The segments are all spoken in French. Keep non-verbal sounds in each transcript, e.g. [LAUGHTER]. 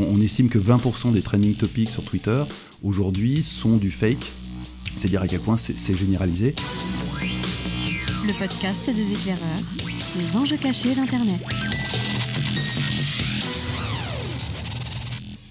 On, on estime que 20% des trending topics sur Twitter aujourd'hui sont du fake. C'est dire à quel point c'est généralisé. Le podcast des éclaireurs, les enjeux cachés d'Internet.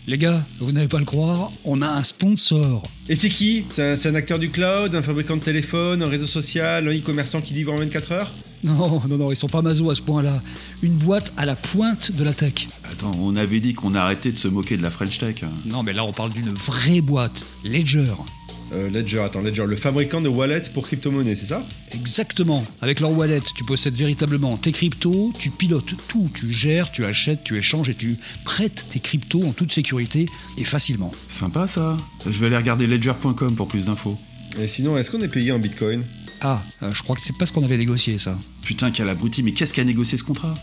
Les gars, vous n'allez pas le croire, on a un sponsor. Et c'est qui? C'est un, c'est un acteur du cloud, un fabricant de téléphone, un réseau social, un e-commerçant qui livre en 24 heures? Non, non, non, ils sont pas maso à ce point-là. Une boîte à la pointe de la tech. Attends, on avait dit qu'on arrêtait de se moquer de la French Tech. Non, mais là, on parle d'une vraie boîte. Ledger. euh, Ledger, attends, Ledger, le fabricant de wallets pour crypto-monnaie, c'est ça? Exactement. Avec leur wallet, tu possèdes véritablement tes cryptos, tu pilotes tout, tu gères, tu achètes, tu échanges et tu prêtes tes cryptos en toute sécurité et facilement. Sympa ça. Je vais aller regarder ledger.com pour plus d'infos. Et sinon, est-ce qu'on est payé en bitcoin? Ah, euh, je crois que c'est pas ce qu'on avait négocié, ça. Putain, quel abruti, mais qu'est-ce qui a négocié ce contrat?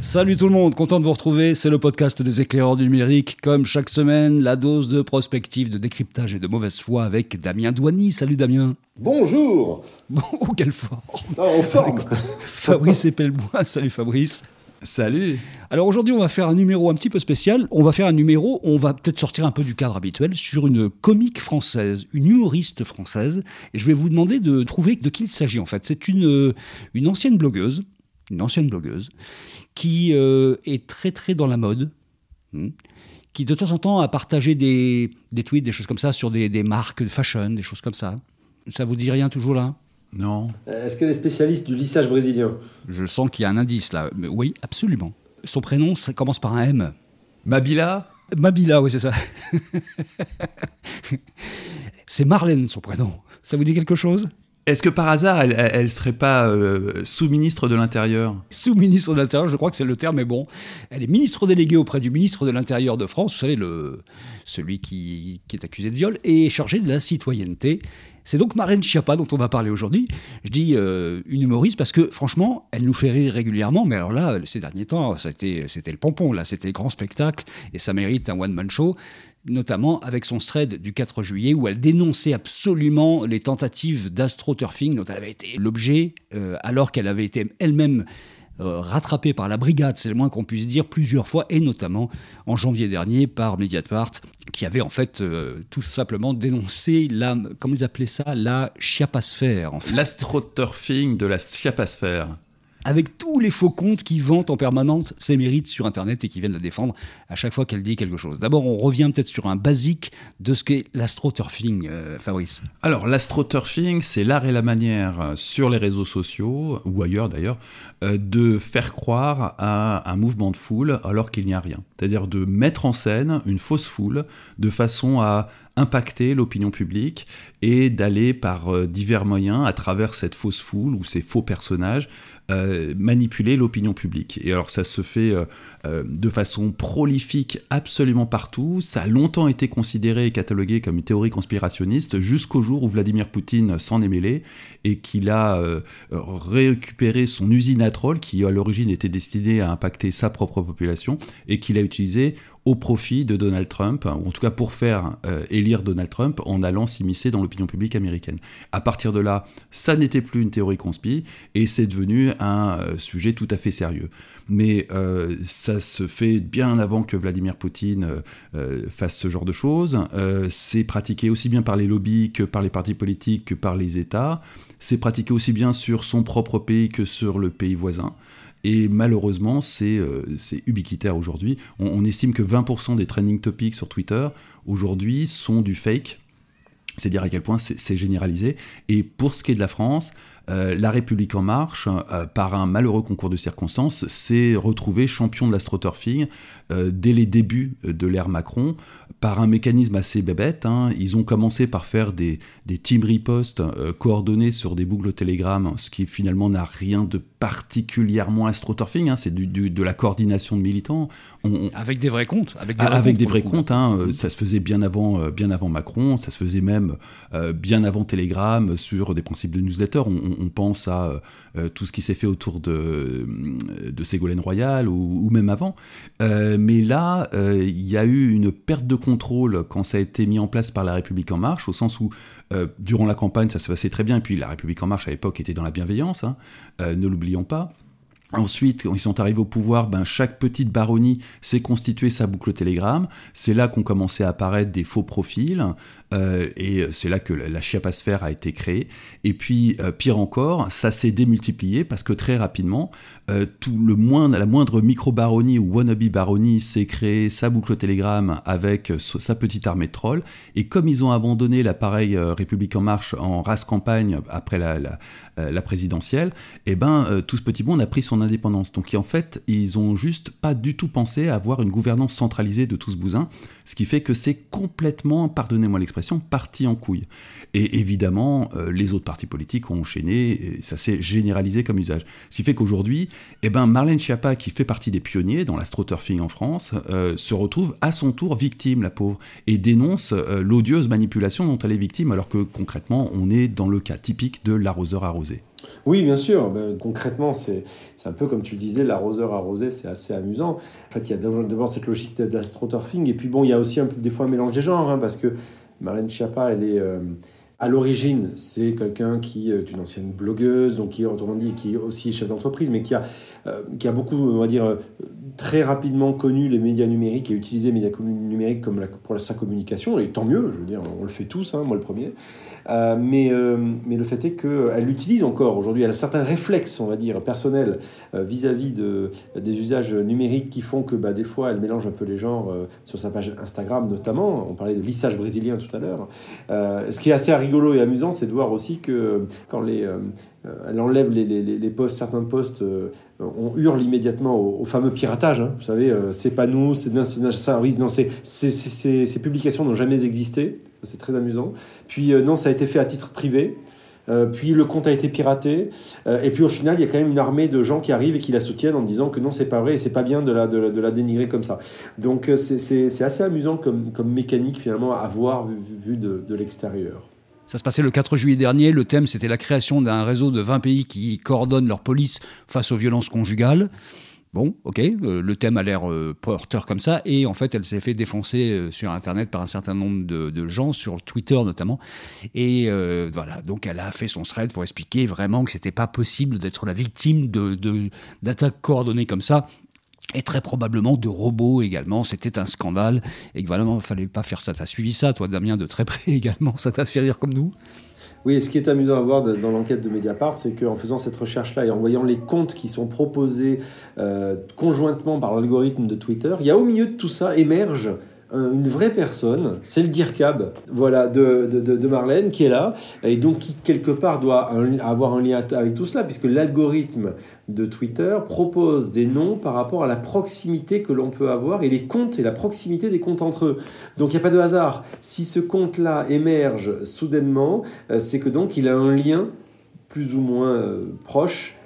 Salut tout le monde, content de vous retrouver, c'est le podcast des éclaireurs du numérique. Comme chaque semaine, la dose de prospective, de décryptage et de mauvaise foi avec Damien Douany. Salut Damien. Bonjour Bon, oh, [LAUGHS] quelle forme Ah, En forme [LAUGHS] Fabrice Epelbois, salut Fabrice. Salut Alors aujourd'hui, on va faire un numéro un petit peu spécial. On va faire un numéro, on va peut-être sortir un peu du cadre habituel sur une comique française, une humoriste française. Et je vais vous demander de trouver de qui il s'agit en fait. C'est une, euh, une ancienne blogueuse, une ancienne blogueuse, qui euh, est très très dans la mode. hmm, qui de temps en temps a partagé des, des tweets, des choses comme ça, sur des, des marques de fashion, des choses comme ça. Ça vous dit rien toujours là? Non. Est-ce qu'elle est spécialiste du lissage brésilien Je sens qu'il y a un indice là. Mais oui, absolument. Son prénom, ça commence par un M. Mabila Mabila, oui, c'est ça. [LAUGHS] c'est Marlène, son prénom. Ça vous dit quelque chose? Est-ce que par hasard, elle, elle serait pas euh, sous-ministre de l'Intérieur? Sous-ministre de l'Intérieur, je crois que c'est le terme, mais bon. Elle est ministre déléguée auprès du ministre de l'Intérieur de France, vous savez, le, celui qui, qui est accusé de viol, et chargé de la citoyenneté. C'est donc Marlène Schiappa dont on va parler aujourd'hui. Je dis euh, une humoriste parce que franchement, elle nous fait rire régulièrement, mais alors là, ces derniers temps, c'était c'était le pompon, là, c'était grand spectacle, et ça mérite un one-man show, notamment avec son thread du 4 juillet où elle dénonçait absolument les tentatives d'astroturfing dont elle avait été l'objet, euh, alors qu'elle avait été elle-même euh, rattrapée par la brigade, c'est le moins qu'on puisse dire, plusieurs fois, et notamment en janvier dernier par Mediapart, qui avait en fait euh, tout simplement dénoncé la, comment ils appelaient ça, la chiapasphère, en fait, L'astroturfing de la chiapasphère. Avec tous les faux comptes qui vantent en permanence ses mérites sur Internet et qui viennent la défendre à chaque fois qu'elle dit quelque chose. D'abord, on revient peut-être sur un basique de ce qu'est l'astroturfing, euh, Fabrice. Alors, l'astroturfing, c'est l'art et la manière euh, sur les réseaux sociaux, ou ailleurs d'ailleurs, euh, de faire croire à un mouvement de foule alors qu'il n'y a rien. C'est-à-dire de mettre en scène une fausse foule de façon à impacter l'opinion publique et d'aller par euh, divers moyens, à travers cette fausse foule ou ces faux personnages, euh, manipuler l'opinion publique. Et alors ça se fait euh, euh, de façon prolifique absolument partout. Ça a longtemps été considéré et catalogué comme une théorie conspirationniste jusqu'au jour où Vladimir Poutine s'en est mêlé et qu'il a récupéré son usine à trolls qui à l'origine était destinée à impacter sa propre population et qu'il a utilisé au profit de Donald Trump, ou en tout cas pour faire euh, élire Donald Trump en allant s'immiscer dans l'opinion publique américaine. À partir de là, ça n'était plus une théorie conspi et c'est devenu un euh, sujet tout à fait sérieux. Mais euh, ça se fait bien avant que Vladimir Poutine fasse ce genre de choses. C'est pratiqué aussi bien par les lobbies que par les partis politiques que par les États. C'est pratiqué aussi bien sur son propre pays que sur le pays voisin. Et malheureusement, c'est euh, c'est ubiquitaire aujourd'hui. On, estime que 20% des trending topics sur Twitter aujourd'hui sont du fake. C'est dire à quel point c'est généralisé. Et pour ce qui est de la France, euh, La République En Marche, euh, par un malheureux concours de circonstances, s'est retrouvé champion de l'astroturfing euh, dès les débuts de l'ère Macron, par un mécanisme assez bébête. hein. Ils ont commencé par faire des, des team reposts euh, coordonnés sur des boucles Telegram, ce qui finalement n'a rien de particulièrement astroturfing, hein. c'est du- du- de la coordination de militants. On- on- Avec des vrais comptes. Avec des ah, vrais avec comptes, des vrais hein, euh, ça se faisait bien avant, euh, bien avant Macron, ça se faisait même euh, bien avant Telegram sur des principes de newsletter. On, pense à tout ce qui s'est fait autour de, de Ségolène Royal ou, ou même avant. Mais là, il y a eu une perte de contrôle quand ça a été mis en place par La République En Marche, au sens où euh, durant la campagne ça se passait très bien, et puis La République En Marche à l'époque était dans la bienveillance, hein, euh, ne l'oublions pas. Ensuite, quand ils sont arrivés au pouvoir, ben, chaque petite baronnie s'est constituée sa boucle Telegram. C'est là qu'ont commencé à apparaître des faux profils, euh, et c'est là que la chiapasphère a été créée. Et puis, euh, pire encore, ça s'est démultiplié parce que très rapidement, euh, tout le moindre, la moindre micro-baronnie ou wannabe baronnie s'est créée sa boucle Telegram avec sa petite armée de trolls. Et comme ils ont abandonné l'appareil République en marche en race campagne après la, la, la présidentielle, et eh ben, tout ce petit monde a pris son indépendance. Donc en fait, ils ont juste pas du tout pensé à avoir une gouvernance centralisée de tout ce bousin, ce qui fait que c'est complètement, pardonnez-moi l'expression, parti en couille. Et évidemment, euh, les autres partis politiques ont enchaîné, et ça s'est généralisé comme usage. Ce qui fait qu'aujourd'hui, eh ben, Marlène Schiappa, qui fait partie des pionniers dans la Strotterfing en France, euh, se retrouve à son tour victime, la pauvre, et dénonce euh, l'odieuse manipulation dont elle est victime, alors que concrètement, on est dans le cas typique de l'arroseur arrosé. Oui, bien sûr. Ben, concrètement, c'est un peu comme tu le disais, l'arroseur arrosé, c'est assez amusant. En fait, il y a d'abord cette logique d'astroturfing, et puis bon, il y a aussi un peu, des fois un mélange des genres, hein, parce que Marlène Schiappa, elle est... Euh, à l'origine, c'est quelqu'un qui est une ancienne blogueuse, donc qui, autrement dit, qui est aussi chef d'entreprise, mais qui a, euh, qui a beaucoup, on va dire, euh, très rapidement connu les médias numériques et utilisé les médias numériques comme pour sa communication, et tant mieux, je veux dire, on le fait tous, hein, moi le premier. Euh, mais, mais le fait est qu'elle l'utilise encore aujourd'hui. Elle a certains réflexes, on va dire, personnels vis-à-vis de, des usages numériques qui font que bah, des fois elle mélange un peu les genres sur sa page Instagram notamment. On parlait de lissage brésilien tout à l'heure. ce qui est assez rigolo et amusant, c'est de voir aussi que quand les, elle enlève les, posts, certains posts, on hurle immédiatement au, fameux piratage. Hein. Vous savez, c'est pas nous, c'est oui, non, c'est, ces publications n'ont jamais existé. C'est très amusant. Puis non, ça a été fait à titre privé. Euh, puis le compte a été piraté, euh, et puis au final, il y a quand même une armée de gens qui arrivent et qui la soutiennent en disant que non, c'est pas vrai et c'est pas bien de la, dénigrer comme ça. Donc euh, c'est assez amusant comme, mécanique finalement à voir vu, de l'extérieur. Ça se passait le 4 juillet dernier. Le thème, c'était la création d'un réseau de 20 pays qui coordonnent leur police face aux violences conjugales. Bon, ok, euh, le thème a l'air euh, porteur comme ça, et en fait, elle s'est fait défoncer euh, sur Internet par un certain nombre de, gens, sur Twitter notamment, et voilà, donc elle a fait son thread pour expliquer vraiment que c'était pas possible d'être la victime d'attaques coordonnées comme ça, et très probablement de robots également. C'était un scandale, et que vraiment, il fallait pas faire ça. Tu as suivi ça, toi, Damien, de très près [LAUGHS] également, ça t'a fait rire comme nous? Oui, et ce qui est amusant à voir dans l'enquête de Mediapart, c'est qu'en faisant cette recherche-là et en voyant les comptes qui sont proposés euh, conjointement par l'algorithme de Twitter, il y a au milieu de tout ça émerge une vraie personne, c'est le DIRCAB voilà, de, de, Marlène qui est là, et donc qui quelque part doit avoir un lien avec tout cela, puisque l'algorithme de Twitter propose des noms par rapport à la proximité que l'on peut avoir et les comptes et la proximité des comptes entre eux. Donc il n'y a pas de hasard. Si ce compte-là émerge soudainement, euh, c'est que donc il a un lien plus ou moins euh, proche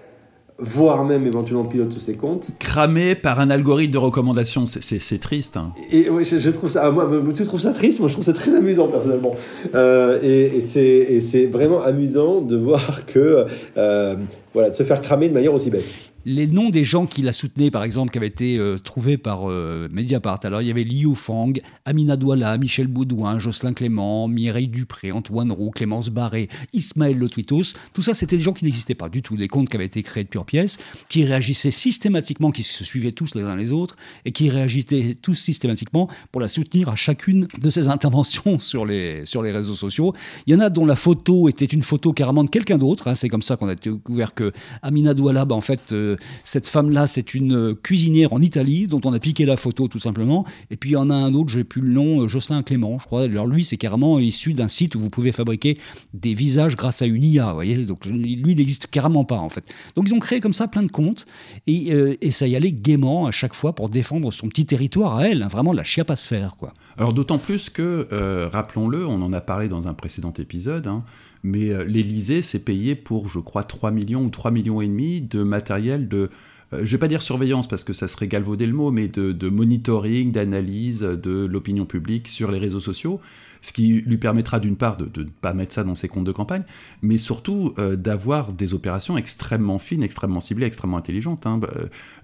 voire même éventuellement pilote tous ses comptes. Cramé par un algorithme de recommandation, c'est triste. Hein. Et oui, je, trouve ça, moi, tu trouves ça triste, moi je trouve ça très amusant personnellement. Euh, et, et c'est vraiment amusant de voir que, euh, voilà, de se faire cramer de manière aussi bête les noms des gens qui la soutenaient, par exemple, qui avaient été euh, trouvés par euh, Mediapart. Alors, il y avait Liu Fang, Amina Douala, Michel Boudouin, Jocelyn Clément, Mireille Dupré, Antoine Roux, Clémence Barré, Ismaël Le Twitos. Tout ça, c'était des gens qui n'existaient pas du tout, des comptes qui avaient été créés de pure pièce, qui réagissaient systématiquement, qui se suivaient tous les uns les autres, et qui réagissaient tous systématiquement pour la soutenir à chacune de ses interventions [LAUGHS] sur les, sur les réseaux sociaux. Il y en a dont la photo était une photo carrément de quelqu'un d'autre. Hein. C'est comme ça qu'on a découvert que Amina Douala, bah, en fait, euh, cette femme-là, c'est une cuisinière en Italie dont on a piqué la photo tout simplement. Et puis il y en a un autre, j'ai plus le nom, euh, Jocelyn Clément, je crois. Alors lui, c'est carrément issu d'un site où vous pouvez fabriquer des visages grâce à une IA, vous voyez. Donc lui, il n'existe carrément pas en fait. Donc ils ont créé comme ça plein de comptes et, euh, ça y allait gaiement à chaque fois pour défendre son petit territoire à elle, hein, vraiment la chiapasphère quoi. Alors d'autant plus que, euh, rappelons-le, on en a parlé dans un précédent épisode, hein, mais euh, l'Elysée s'est payé pour, je crois, 3 millions ou 3 millions et demi de matériel de je ne vais pas dire surveillance parce que ça serait galvauder le mot, mais de monitoring, d'analyse de l'opinion publique sur les réseaux sociaux ce qui lui permettra d'une part de ne pas mettre ça dans ses comptes de campagne, mais surtout euh, d'avoir des opérations extrêmement fines, extrêmement ciblées, extrêmement intelligentes. Hein. Bah,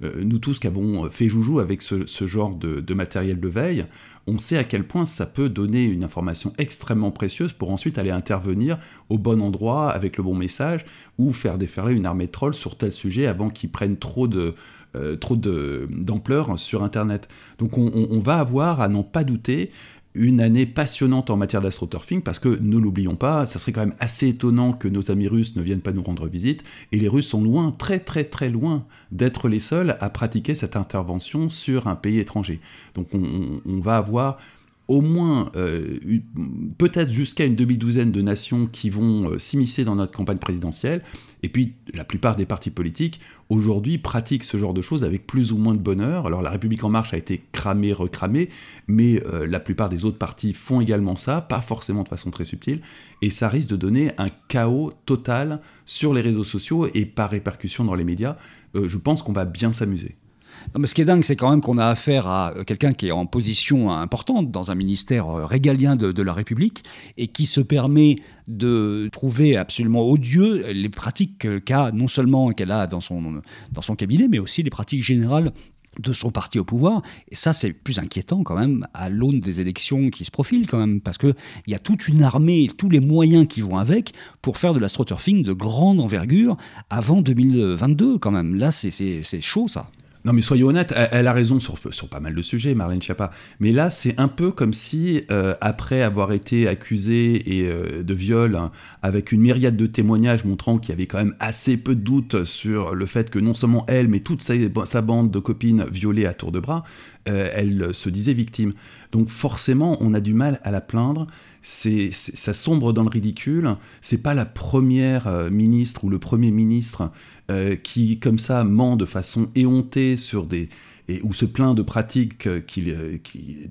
euh, nous tous qui avons fait joujou avec ce, genre de, matériel de veille, on sait à quel point ça peut donner une information extrêmement précieuse pour ensuite aller intervenir au bon endroit avec le bon message ou faire déferler une armée de trolls sur tel sujet avant qu'ils prennent trop de, euh, trop d'ampleur sur Internet. Donc on, on, va avoir, à n'en pas douter, une année passionnante en matière d'astroturfing parce que, ne l'oublions pas, ça serait quand même assez étonnant que nos amis russes ne viennent pas nous rendre visite et les Russes sont loin, très très très loin d'être les seuls à pratiquer cette intervention sur un pays étranger. Donc on va avoir au moins euh, peut-être jusqu'à une demi-douzaine de nations qui vont euh, s'immiscer dans notre campagne présidentielle. Et puis la plupart des partis politiques aujourd'hui pratiquent ce genre de choses avec plus ou moins de bonheur. Alors la République en marche a été cramée, recramée, mais euh, la plupart des autres partis font également ça, pas forcément de façon très subtile, et ça risque de donner un chaos total sur les réseaux sociaux et par répercussion dans les médias. je pense qu'on va bien s'amuser. Non, mais ce qui est dingue, c'est quand même qu'on a affaire à euh, quelqu'un qui est en position importante dans un ministère euh, régalien de, la République et qui se permet de trouver absolument odieux les pratiques qu'a non seulement qu'elle a dans son, dans son cabinet, mais aussi les pratiques générales de son parti au pouvoir. Et ça, c'est plus inquiétant quand même à l'aune des élections qui se profilent quand même, parce qu'il y a toute une armée et tous les moyens qui vont avec pour faire de l'astroturfing de grande envergure avant 2022 quand même. Là, c'est chaud ça. Non, mais soyons honnêtes, elle, a raison sur, sur, pas mal de sujets, Marlène Schiappa. Mais là, c'est un peu comme si, euh, après avoir été accusée euh, de viol, hein, avec une myriade de témoignages montrant qu'il y avait quand même assez peu de doutes sur le fait que non seulement elle, mais toute sa, sa bande de copines violées à tour de bras, euh, elle se disait victime. Donc forcément, on a du mal à la plaindre. C'est, ça sombre dans le ridicule. C'est pas la première ministre ou le premier ministre euh, qui, comme ça, ment de façon éhontée sur des, et, ou se plaint de pratiques euh, euh,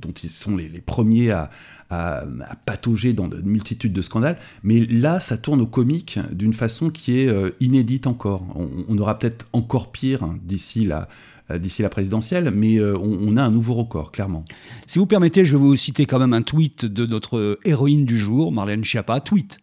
dont ils sont les, premiers à, patauger dans de multitudes de scandales. Mais là, ça tourne au comique d'une façon qui est inédite encore. On, aura peut-être encore pire hein, d'ici la, d'ici la présidentielle, mais on, on, a un nouveau record, clairement. Si vous permettez, je vais vous citer quand même un tweet de notre héroïne du jour, Marlène Schiappa. Tweet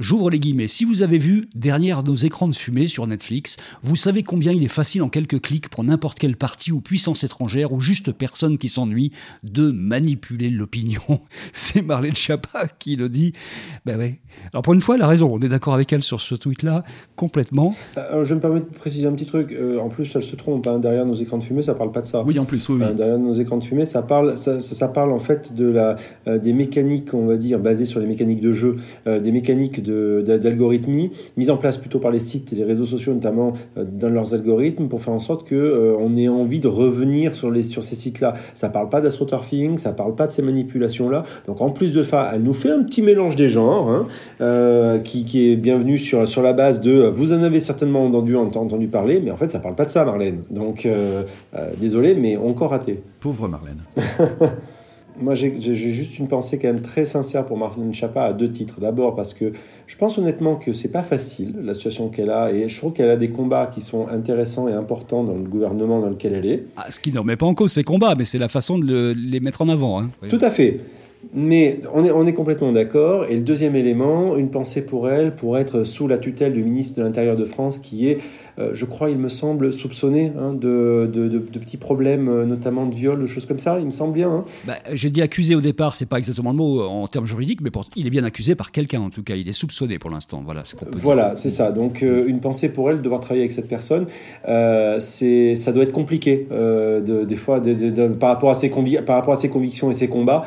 J'ouvre les guillemets. Si vous avez vu Derrière nos écrans de fumée sur Netflix, vous savez combien il est facile en quelques clics pour n'importe quel parti ou puissance étrangère ou juste personne qui s'ennuie de manipuler l'opinion. [LAUGHS] C'est Marlène Schiappa qui le dit. Ben ouais. Alors pour une fois, elle a raison. On est d'accord avec elle sur ce tweet-là, complètement. Euh, je me permets de préciser un petit truc. Euh, en plus, elle se trompe. Hein. Derrière nos écrans de fumée, ça parle pas de ça. Oui, en plus, oui. Euh, derrière nos écrans de fumée, ça parle, ça, ça, parle en fait de la, des mécaniques, on va dire, basées sur les mécaniques de jeu, des mécaniques d'algorithmie mise en place plutôt par les sites et les réseaux sociaux notamment euh, dans leurs algorithmes pour faire en sorte que euh, on ait envie de revenir sur, les, sur ces sites-là. Ça parle pas d'astroturfing, ça parle pas de ces manipulations-là. Donc en plus de ça, elle nous fait un petit mélange des genres hein, euh, qui, qui, est bienvenu sur, sur la base de vous en avez certainement entendu, entendu parler, mais en fait ça parle pas de ça Marlène. Donc désolé, mais encore raté. Pauvre Marlène. [LAUGHS] moi, j'ai juste une pensée quand même très sincère pour Marlène Schiappa à deux titres. D'abord parce que je pense honnêtement que c'est pas facile la situation qu'elle a et je trouve qu'elle a des combats qui sont intéressants et importants dans le gouvernement dans lequel elle est. Ah, ce qui ne remet pas en cause ces combats, mais c'est la façon de les mettre en avant. Hein. Tout à fait. Mais on est, on est complètement d'accord. Et le deuxième élément, une pensée pour elle, pour être sous la tutelle du ministre de l'Intérieur de France, qui est, euh, je crois, il me semble, soupçonné hein, de, de, de, petits problèmes, euh, notamment de viol, de choses comme ça, il me semble bien. Hein. Bah, J'ai dit accusé au départ, c'est pas exactement le mot en termes juridiques, mais il est bien accusé par quelqu'un, en tout cas. Il est soupçonné pour l'instant. Voilà, voilà c'est ça. Donc, euh, une pensée pour elle, de devoir travailler avec cette personne, c'est ça doit être compliqué, des fois, par, rapport à ses par rapport à ses convictions et ses combats.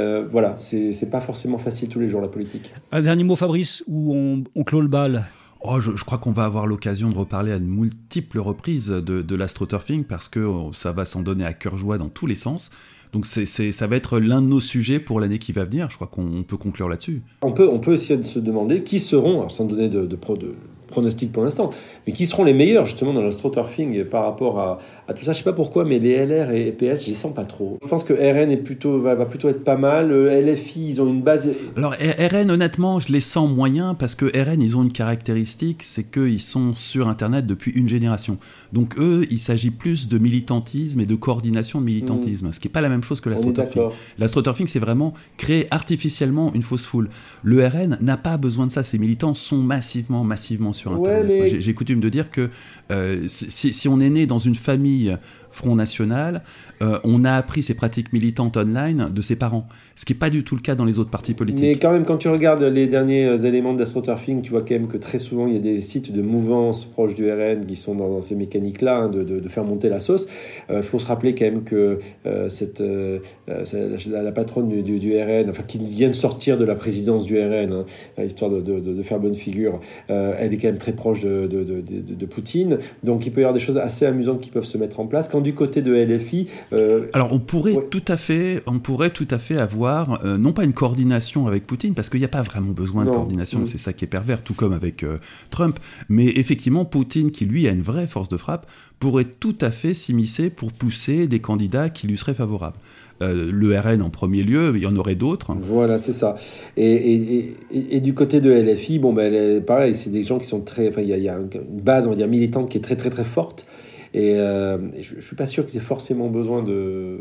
Euh, voilà, c'est pas forcément facile tous les jours la politique. Un dernier mot, Fabrice, où on, on clôt le bal? Oh, je, crois qu'on va avoir l'occasion de reparler à de multiples reprises de, de l'astroturfing parce que oh, ça va s'en donner à cœur joie dans tous les sens. Donc c'est, ça va être l'un de nos sujets pour l'année qui va venir. Je crois qu'on peut conclure là-dessus. On peut, on peut aussi se demander qui seront, sans donner de, de, de pronostic pour l'instant, mais qui seront les meilleurs justement dans l'astroturfing par rapport à, à, tout ça. Je sais pas pourquoi, mais les LR et PS, les sens pas trop. Je pense que RN est plutôt, va, va plutôt être pas mal. LFI, ils ont une base. Alors RN, honnêtement, je les sens moyens parce que RN, ils ont une caractéristique, c'est qu'ils sont sur Internet depuis une génération. Donc eux, il s'agit plus de militantisme et de coordination de militantisme, mm. ce qui n'est pas la même chose que l'astroturfing. L'astroturfing, c'est vraiment créer artificiellement une fausse foule. Le RN n'a pas besoin de ça. Ses militants sont massivement, massivement sur Internet. J'ai coutume de dire que euh, si, on est né dans une famille Front National, euh, on a appris ces pratiques militantes online de ses parents, ce qui n'est pas du tout le cas dans les autres partis politiques. Mais quand même, quand tu regardes les derniers euh, éléments d'astroturfing, tu vois quand même que très souvent, il y a des sites de mouvance proches du RN qui sont dans, ces mécaniques-là, hein, de, faire monter la sauce. Il faut se rappeler quand même que la, patronne du, RN, enfin, qui vient de sortir de la présidence du RN, hein, histoire de, faire bonne figure, elle est quand même très proche de, Poutine. Donc, il peut y avoir des choses assez amusantes qui peuvent se mettre en place. Quand du côté de LFI. Euh, Alors on pourrait tout à fait, on pourrait tout à fait avoir euh, non pas une coordination avec Poutine parce qu'il n'y a pas vraiment besoin de coordination, mm. c'est ça qui est pervers, tout comme avec euh, Trump. Mais effectivement, Poutine, qui lui a une vraie force de frappe, pourrait tout à fait s'immiscer pour pousser des candidats qui lui seraient favorables. Le RN en premier lieu, il y en aurait d'autres. Voilà, c'est ça. Et, et, du côté de LFI, bon, ben, pareil, c'est des gens qui sont très. Enfin, il y, a une base, on va dire, militante qui est très, très, très forte. Et, euh, je ne suis pas sûr qu'ils aient forcément besoin de,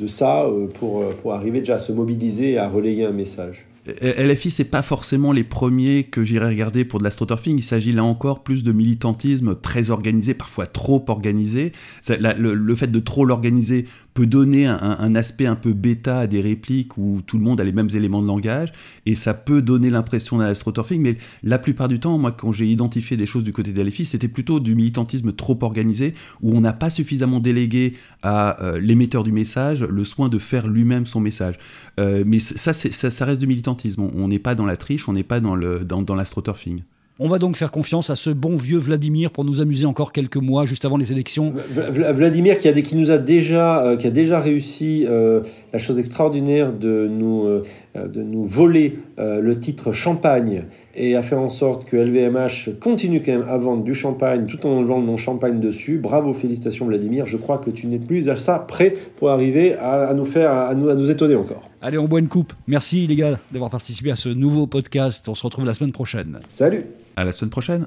de, ça euh, pour, pour arriver déjà à se mobiliser et à relayer un message. LFI, c'est pas forcément les premiers que j'irai regarder pour de l'astroturfing. Il s'agit là encore plus de militantisme très organisé, parfois trop organisé. le, fait de trop l'organiser peut donner un, aspect un peu bêta à des répliques où tout le monde a les mêmes éléments de langage, et ça peut donner l'impression d'un astroturfing, mais la plupart du temps, moi, quand j'ai identifié des choses du côté d'LFI, c'était plutôt du militantisme trop organisé, où on n'a pas suffisamment délégué à euh, l'émetteur du message le soin de faire lui-même son message. Euh, mais ça, ça, reste du militantisme. On n'est pas dans la triche, on n'est pas dans l'astroturfing. Dans, on va donc faire confiance à ce bon vieux Vladimir pour nous amuser encore quelques mois juste avant les élections. Vladimir qui, a, qui nous a déjà, euh, qui a déjà réussi euh, la chose extraordinaire de nous, euh, de nous voler le titre champagne et a fait en sorte que LVMH continue quand même à vendre du champagne tout en enlevant le nom champagne dessus. Bravo, félicitations Vladimir. Je crois que tu n'es plus à ça prêt pour arriver à, nous faire, à nous, à nous étonner encore. Allez, on boit une coupe. Merci les gars d'avoir participé à ce nouveau podcast. On se retrouve la semaine prochaine. Salut à la semaine prochaine.